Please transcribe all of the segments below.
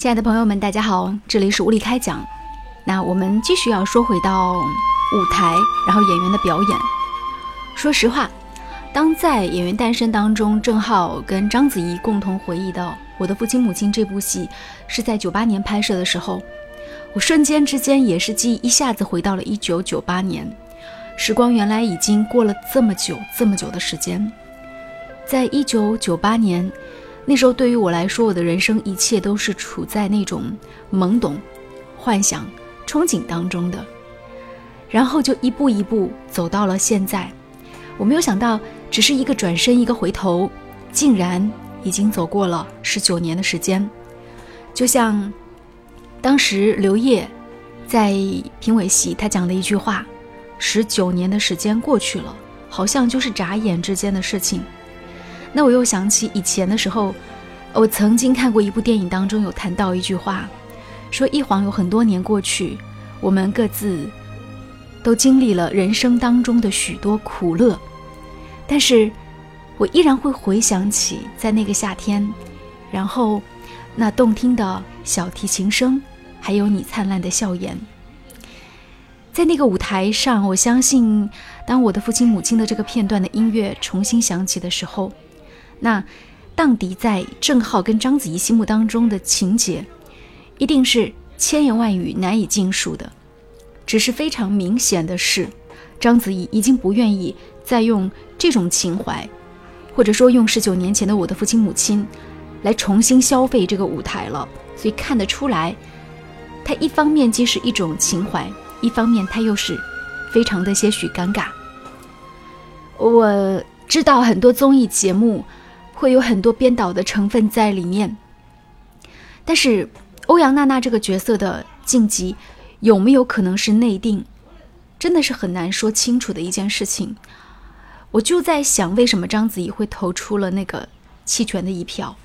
亲爱的朋友们，大家好，这里是无力开讲。那我们继续要说回到舞台，然后演员的表演。说实话，当在《演员诞生》当中，郑浩跟章子怡共同回忆到《我的父亲母亲》这部戏是在九八年拍摄的时候，我瞬间之间也是记忆一下子回到了一九九八年。时光原来已经过了这么久这么久的时间，在一九九八年。那时候对于我来说，我的人生一切都是处在那种懵懂、幻想、憧憬当中的，然后就一步一步走到了现在。我没有想到，只是一个转身，一个回头，竟然已经走过了十九年的时间。就像当时刘烨在评委席他讲的一句话：“十九年的时间过去了，好像就是眨眼之间的事情。”那我又想起以前的时候，我曾经看过一部电影，当中有谈到一句话，说一晃有很多年过去，我们各自都经历了人生当中的许多苦乐，但是我依然会回想起在那个夏天，然后那动听的小提琴声，还有你灿烂的笑颜，在那个舞台上，我相信当我的父亲母亲的这个片段的音乐重新响起的时候。那，荡涤在郑浩跟章子怡心目当中的情节，一定是千言万语难以尽述的。只是非常明显的是，章子怡已经不愿意再用这种情怀，或者说用十九年前的《我的父亲母亲》来重新消费这个舞台了。所以看得出来，他一方面既是一种情怀，一方面他又是非常的些许尴尬。我知道很多综艺节目。会有很多编导的成分在里面，但是欧阳娜娜这个角色的晋级有没有可能是内定，真的是很难说清楚的一件事情。我就在想，为什么章子怡会投出了那个弃权的一票？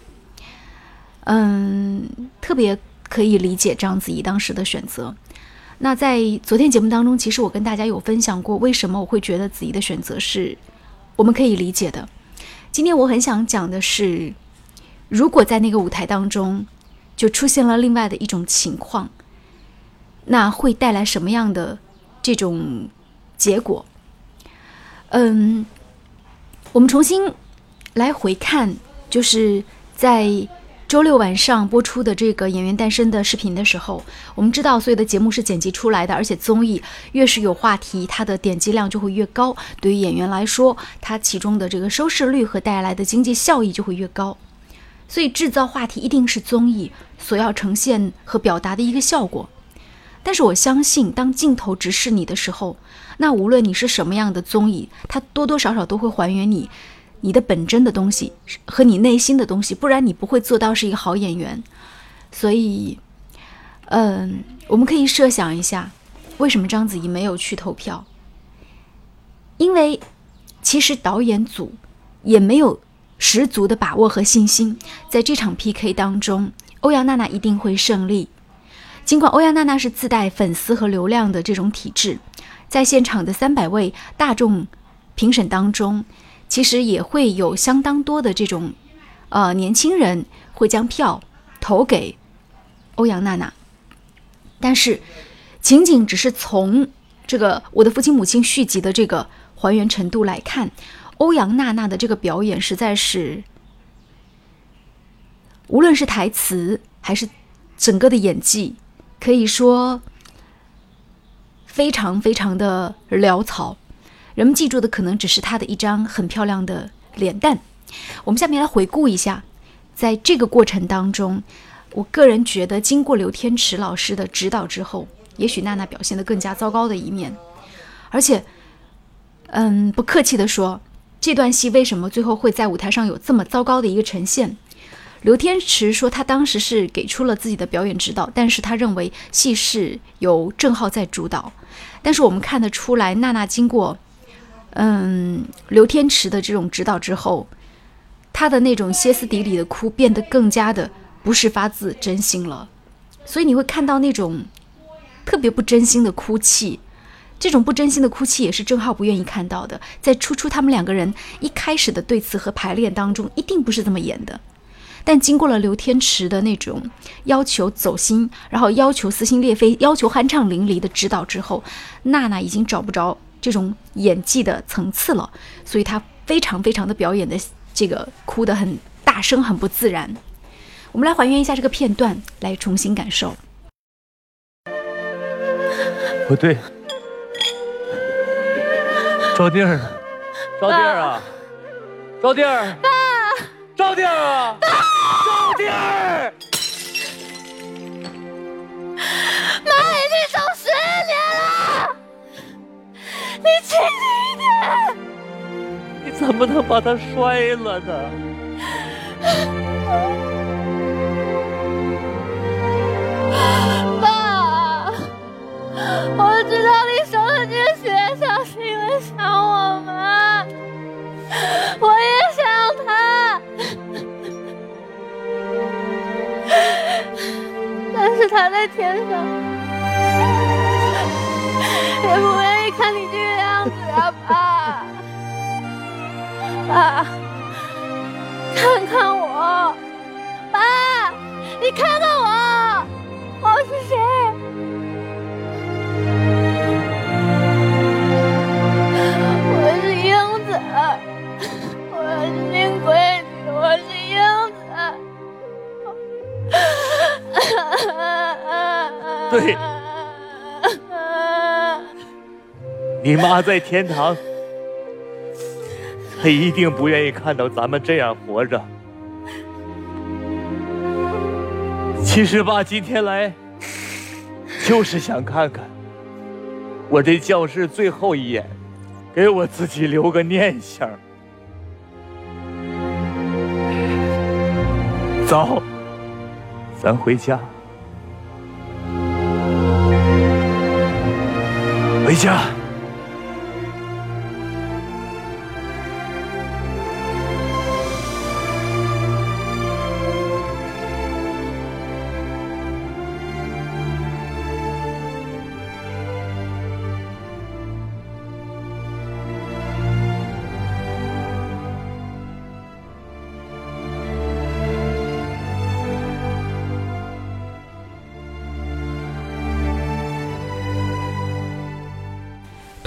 嗯，特别可以理解章子怡当时的选择。那在昨天节目当中，其实我跟大家有分享过，为什么我会觉得子怡的选择是我们可以理解的。今天我很想讲的是，如果在那个舞台当中，就出现了另外的一种情况，那会带来什么样的这种结果？嗯，我们重新来回看，就是在。周六晚上播出的这个《演员诞生》的视频的时候，我们知道所有的节目是剪辑出来的，而且综艺越是有话题，它的点击量就会越高。对于演员来说，它其中的这个收视率和带来的经济效益就会越高。所以制造话题一定是综艺所要呈现和表达的一个效果。但是我相信，当镜头直视你的时候，那无论你是什么样的综艺，它多多少少都会还原你。你的本真的东西和你内心的东西，不然你不会做到是一个好演员。所以，嗯，我们可以设想一下，为什么章子怡没有去投票？因为其实导演组也没有十足的把握和信心，在这场 PK 当中，欧阳娜娜一定会胜利。尽管欧阳娜娜是自带粉丝和流量的这种体质，在现场的三百位大众评审当中。其实也会有相当多的这种，呃，年轻人会将票投给欧阳娜娜，但是仅仅只是从这个《我的父亲母亲》续集的这个还原程度来看，欧阳娜娜的这个表演实在是，无论是台词还是整个的演技，可以说非常非常的潦草。人们记住的可能只是她的一张很漂亮的脸蛋。我们下面来回顾一下，在这个过程当中，我个人觉得，经过刘天池老师的指导之后，也许娜娜表现的更加糟糕的一面。而且，嗯，不客气的说，这段戏为什么最后会在舞台上有这么糟糕的一个呈现？刘天池说，他当时是给出了自己的表演指导，但是他认为戏是由郑浩在主导。但是我们看得出来，娜娜经过。嗯，刘天池的这种指导之后，他的那种歇斯底里的哭变得更加的不是发自真心了，所以你会看到那种特别不真心的哭泣，这种不真心的哭泣也是郑浩不愿意看到的。在初初他们两个人一开始的对词和排练当中，一定不是这么演的，但经过了刘天池的那种要求走心，然后要求撕心裂肺，要求酣畅淋漓的指导之后，娜娜已经找不着这种演技的层次了，所以他非常非常的表演的这个哭得很大声，很不自然。我们来还原一下这个片段，来重新感受。不对，招弟儿呢？招弟儿啊！招弟儿！爸！招弟儿啊！招弟儿！你清醒一点！你怎么能把他摔了呢？爸，我知道你受了这些伤是因为想我们，我也想他，但是他在天上，也不愿你看你这个样子啊，爸，爸，看看我，爸，你看看我。我是谁？我是英子，我是林闺女，我是英子。对，你妈在天堂，她一定不愿意看到咱们这样活着。其实爸今天来，就是想看看我这教室最后一眼，给我自己留个念想。走，咱回家，回家。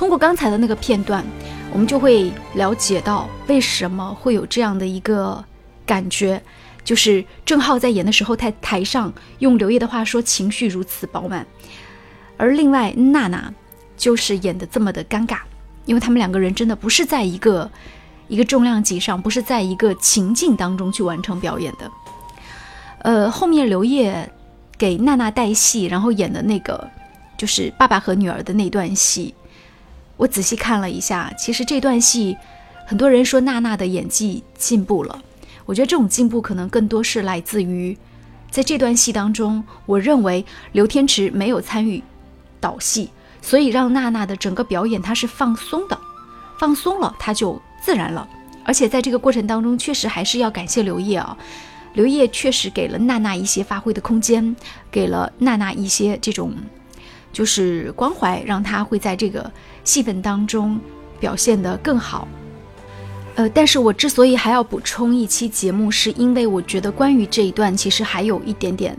通过刚才的那个片段，我们就会了解到为什么会有这样的一个感觉，就是郑浩在演的时候，在台上用刘烨的话说，情绪如此饱满，而另外娜娜就是演的这么的尴尬，因为他们两个人真的不是在一个一个重量级上，不是在一个情境当中去完成表演的。呃，后面刘烨给娜娜带戏，然后演的那个就是爸爸和女儿的那段戏。我仔细看了一下，其实这段戏，很多人说娜娜的演技进步了。我觉得这种进步可能更多是来自于，在这段戏当中，我认为刘天池没有参与导戏，所以让娜娜的整个表演她是放松的，放松了，她就自然了。而且在这个过程当中，确实还是要感谢刘烨啊，刘烨确实给了娜娜一些发挥的空间，给了娜娜一些这种。就是关怀，让他会在这个戏份当中表现得更好。呃，但是我之所以还要补充一期节目，是因为我觉得关于这一段，其实还有一点点，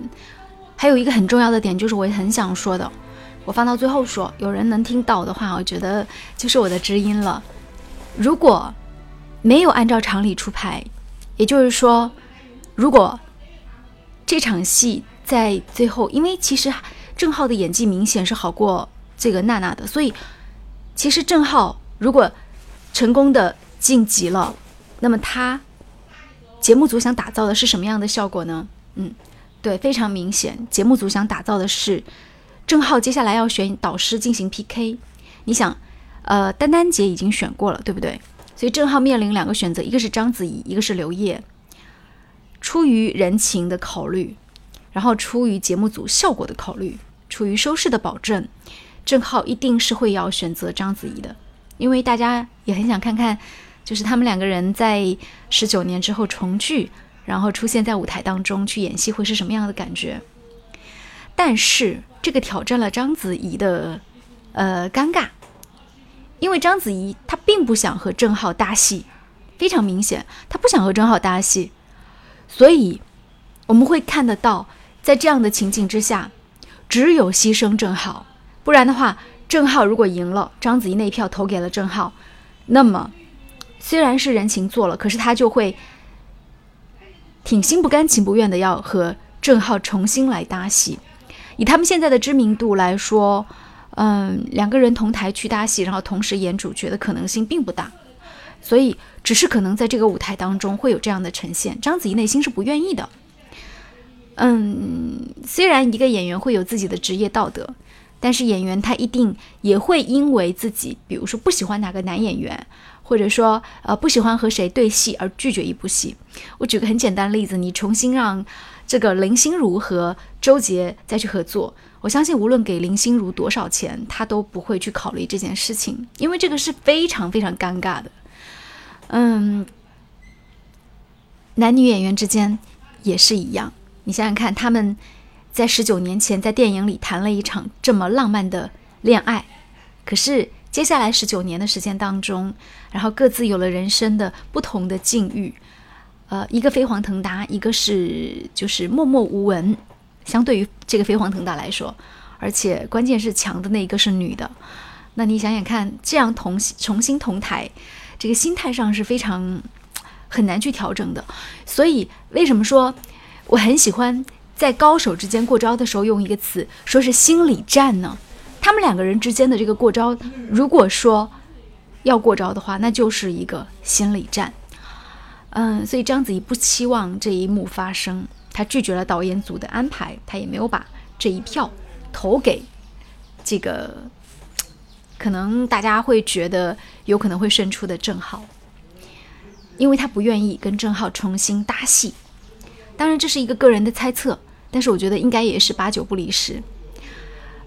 还有一个很重要的点，就是我也很想说的，我放到最后说，有人能听到的话，我觉得就是我的知音了。如果没有按照常理出牌，也就是说，如果这场戏在最后，因为其实。郑浩的演技明显是好过这个娜娜的，所以其实郑浩如果成功的晋级了，那么他节目组想打造的是什么样的效果呢？嗯，对，非常明显，节目组想打造的是郑浩接下来要选导师进行 PK。你想，呃，丹丹姐已经选过了，对不对？所以郑浩面临两个选择，一个是章子怡，一个是刘烨。出于人情的考虑，然后出于节目组效果的考虑。处于收视的保证，郑浩一定是会要选择章子怡的，因为大家也很想看看，就是他们两个人在十九年之后重聚，然后出现在舞台当中去演戏会是什么样的感觉。但是这个挑战了章子怡的呃尴尬，因为章子怡她并不想和郑浩搭戏，非常明显，她不想和郑浩搭戏，所以我们会看得到，在这样的情景之下，只有牺牲郑浩，不然的话，郑浩如果赢了，章子怡那一票投给了郑浩，那么虽然是人情做了，可是他就会挺心不甘情不愿的要和郑浩重新来搭戏。以他们现在的知名度来说，嗯，两个人同台去搭戏，然后同时演主角的可能性并不大，所以只是可能在这个舞台当中会有这样的呈现。章子怡内心是不愿意的。嗯，虽然一个演员会有自己的职业道德，但是演员他一定也会因为自己，比如说不喜欢哪个男演员，或者说呃不喜欢和谁对戏而拒绝一部戏。我举个很简单的例子，你重新让。这个林心如和周杰再去合作，我相信无论给林心如多少钱，他都不会去考虑这件事情，因为这个是非常非常尴尬的。嗯，男女演员之间也是一样，你想想看，他们在十九年前在电影里谈了一场这么浪漫的恋爱，可是接下来十九年的时间当中，然后各自有了人生的不同的境遇。呃，一个飞黄腾达，一个是就是默默无闻。相对于这个飞黄腾达来说，而且关键是强的那一个是女的。那你想想看，这样同重新同台，这个心态上是非常很难去调整的。所以为什么说我很喜欢在高手之间过招的时候用一个词，说是心理战呢？他们两个人之间的这个过招，如果说要过招的话，那就是一个心理战。嗯，所以章子怡不期望这一幕发生，她拒绝了导演组的安排，她也没有把这一票投给这个可能大家会觉得有可能会胜出的郑浩，因为她不愿意跟郑浩重新搭戏。当然这是一个个人的猜测，但是我觉得应该也是八九不离十。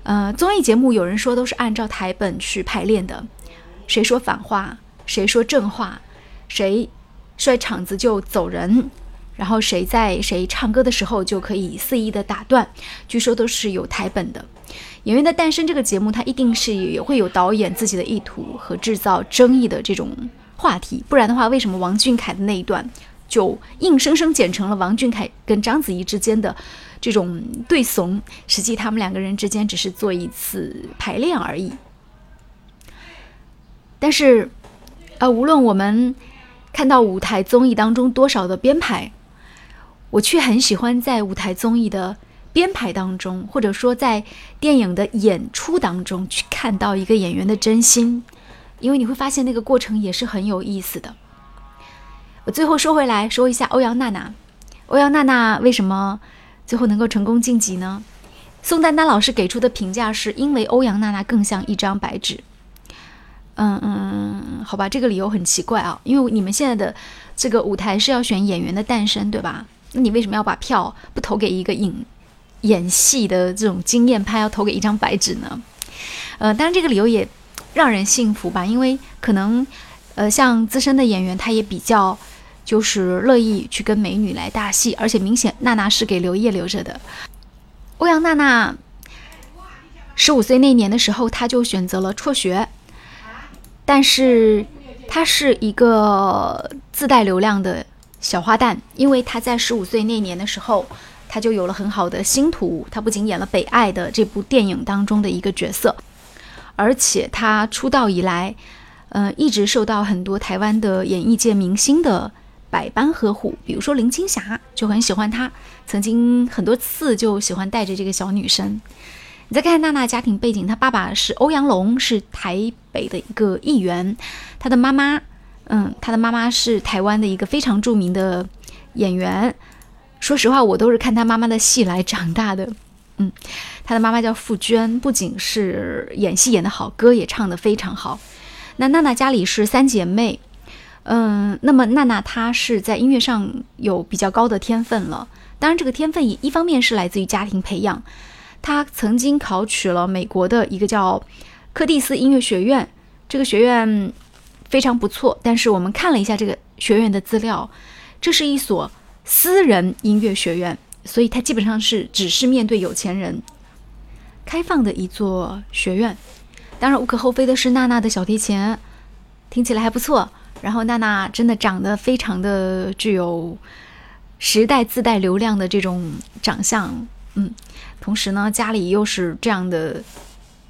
呃，综艺节目有人说都是按照台本去排练的，谁说反话，谁说正话，谁。摔场子就走人，然后谁在谁唱歌的时候就可以肆意的打断，据说都是有台本的。《演员的诞生》这个节目，它一定是也会有导演自己的意图和制造争议的这种话题，不然的话，为什么王俊凯的那一段就硬生生剪成了王俊凯跟章子怡之间的这种对怂？实际他们两个人之间只是做一次排练而已。但是，呃，无论我们。看到舞台综艺当中多少的编排，我却很喜欢在舞台综艺的编排当中，或者说在电影的演出当中去看到一个演员的真心，因为你会发现那个过程也是很有意思的。我最后说回来说一下欧阳娜娜，欧阳娜娜为什么最后能够成功晋级呢？宋丹丹老师给出的评价是因为欧阳娜娜更像一张白纸。嗯嗯，好吧，这个理由很奇怪啊，因为你们现在的这个舞台是要选演员的诞生，对吧？那你为什么要把票不投给一个演演戏的这种经验派，要投给一张白纸呢？呃，当然这个理由也让人信服吧，因为可能呃像资深的演员，他也比较就是乐意去跟美女来搭戏，而且明显娜娜是给刘烨留着的。欧阳娜娜十五岁那年的时候，她就选择了辍学。但是，他是一个自带流量的小花旦，因为他在十五岁那年的时候，他就有了很好的星途。他不仅演了《北爱》的这部电影当中的一个角色，而且他出道以来，呃，一直受到很多台湾的演艺界明星的百般呵护。比如说林青霞就很喜欢她，曾经很多次就喜欢带着这个小女生。你再看娜娜家庭背景，她爸爸是欧阳龙，是台北的一个议员。她的妈妈，嗯，她的妈妈是台湾的一个非常著名的演员。说实话，我都是看她妈妈的戏来长大的。嗯，她的妈妈叫傅娟，不仅是演戏演得好，歌也唱得非常好。那娜娜家里是三姐妹，嗯，那么娜娜她是在音乐上有比较高的天分了。当然，这个天分一一方面是来自于家庭培养。她曾经考取了美国的一个叫柯蒂斯音乐学院，这个学院非常不错。但是我们看了一下这个学院的资料，这是一所私人音乐学院，所以它基本上是只是面对有钱人开放的一座学院。当然，无可厚非的是，娜娜的小提琴听起来还不错。然后，娜娜真的长得非常的具有时代自带流量的这种长相，嗯，同时呢，家里又是这样的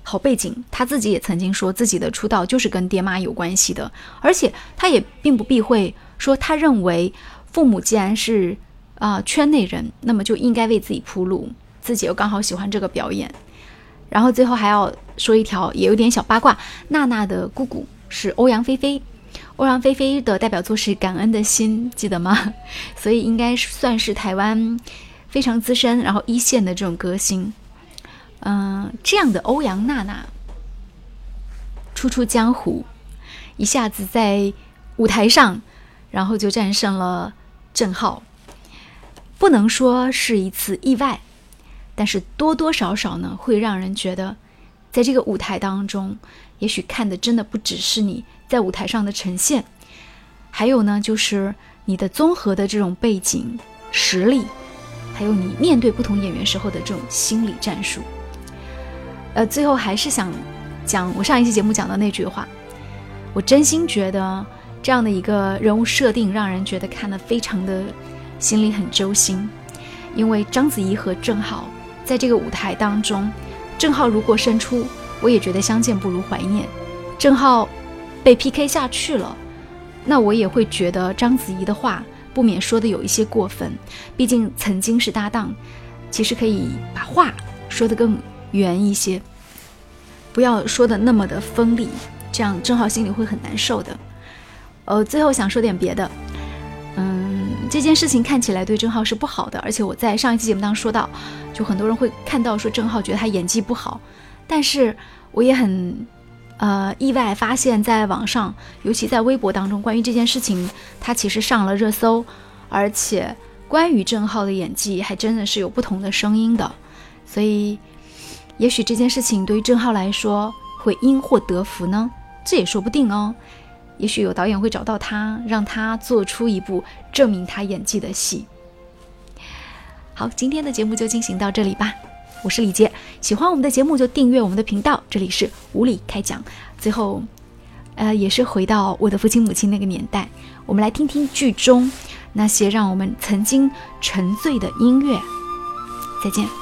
好背景，他自己也曾经说自己的出道就是跟爹妈有关系的，而且他也并不避讳说，他认为父母既然是啊圈内人，那么就应该为自己铺路，自己又刚好喜欢这个表演，然后最后还要说一条也有点小八卦，娜娜的姑姑是欧阳菲菲。欧阳菲菲的代表作是《感恩的心》，记得吗？所以应该算是台湾非常资深，然后一线的这种歌星。嗯，这样的欧阳娜娜初出江湖，一下子在舞台上，然后就战胜了郑浩，不能说是一次意外，但是多多少少呢，会让人觉得，在这个舞台当中，也许看的真的不只是你。在舞台上的呈现，还有呢，就是你的综合的这种背景实力，还有你面对不同演员时候的这种心理战术。呃，最后还是想讲我上一期节目讲的那句话，我真心觉得这样的一个人物设定，让人觉得看得非常的心里很揪心。因为章子怡和郑浩在这个舞台当中，郑浩如果胜出，我也觉得相见不如怀念。郑浩。被 PK 下去了，那我也会觉得章子怡的话不免说的有一些过分。毕竟曾经是搭档，其实可以把话说得更圆一些，不要说的那么的锋利，这样郑浩心里会很难受的。呃，最后想说点别的，嗯，这件事情看起来对郑浩是不好的，而且我在上一期节目当中说到，就很多人会看到说郑浩觉得他演技不好，但是我也很。呃，意外发现，在网上，尤其在微博当中，关于这件事情，他其实上了热搜，而且关于郑浩的演技，还真的是有不同的声音的。所以，也许这件事情对于郑浩来说会因祸得福呢，这也说不定哦。也许有导演会找到他，让他做出一部证明他演技的戏。好，今天的节目就进行到这里吧。我是李杰，喜欢我们的节目就订阅我们的频道。这里是无理开讲。最后，呃，也是回到我的父亲母亲那个年代，我们来听听剧中那些让我们曾经沉醉的音乐。再见。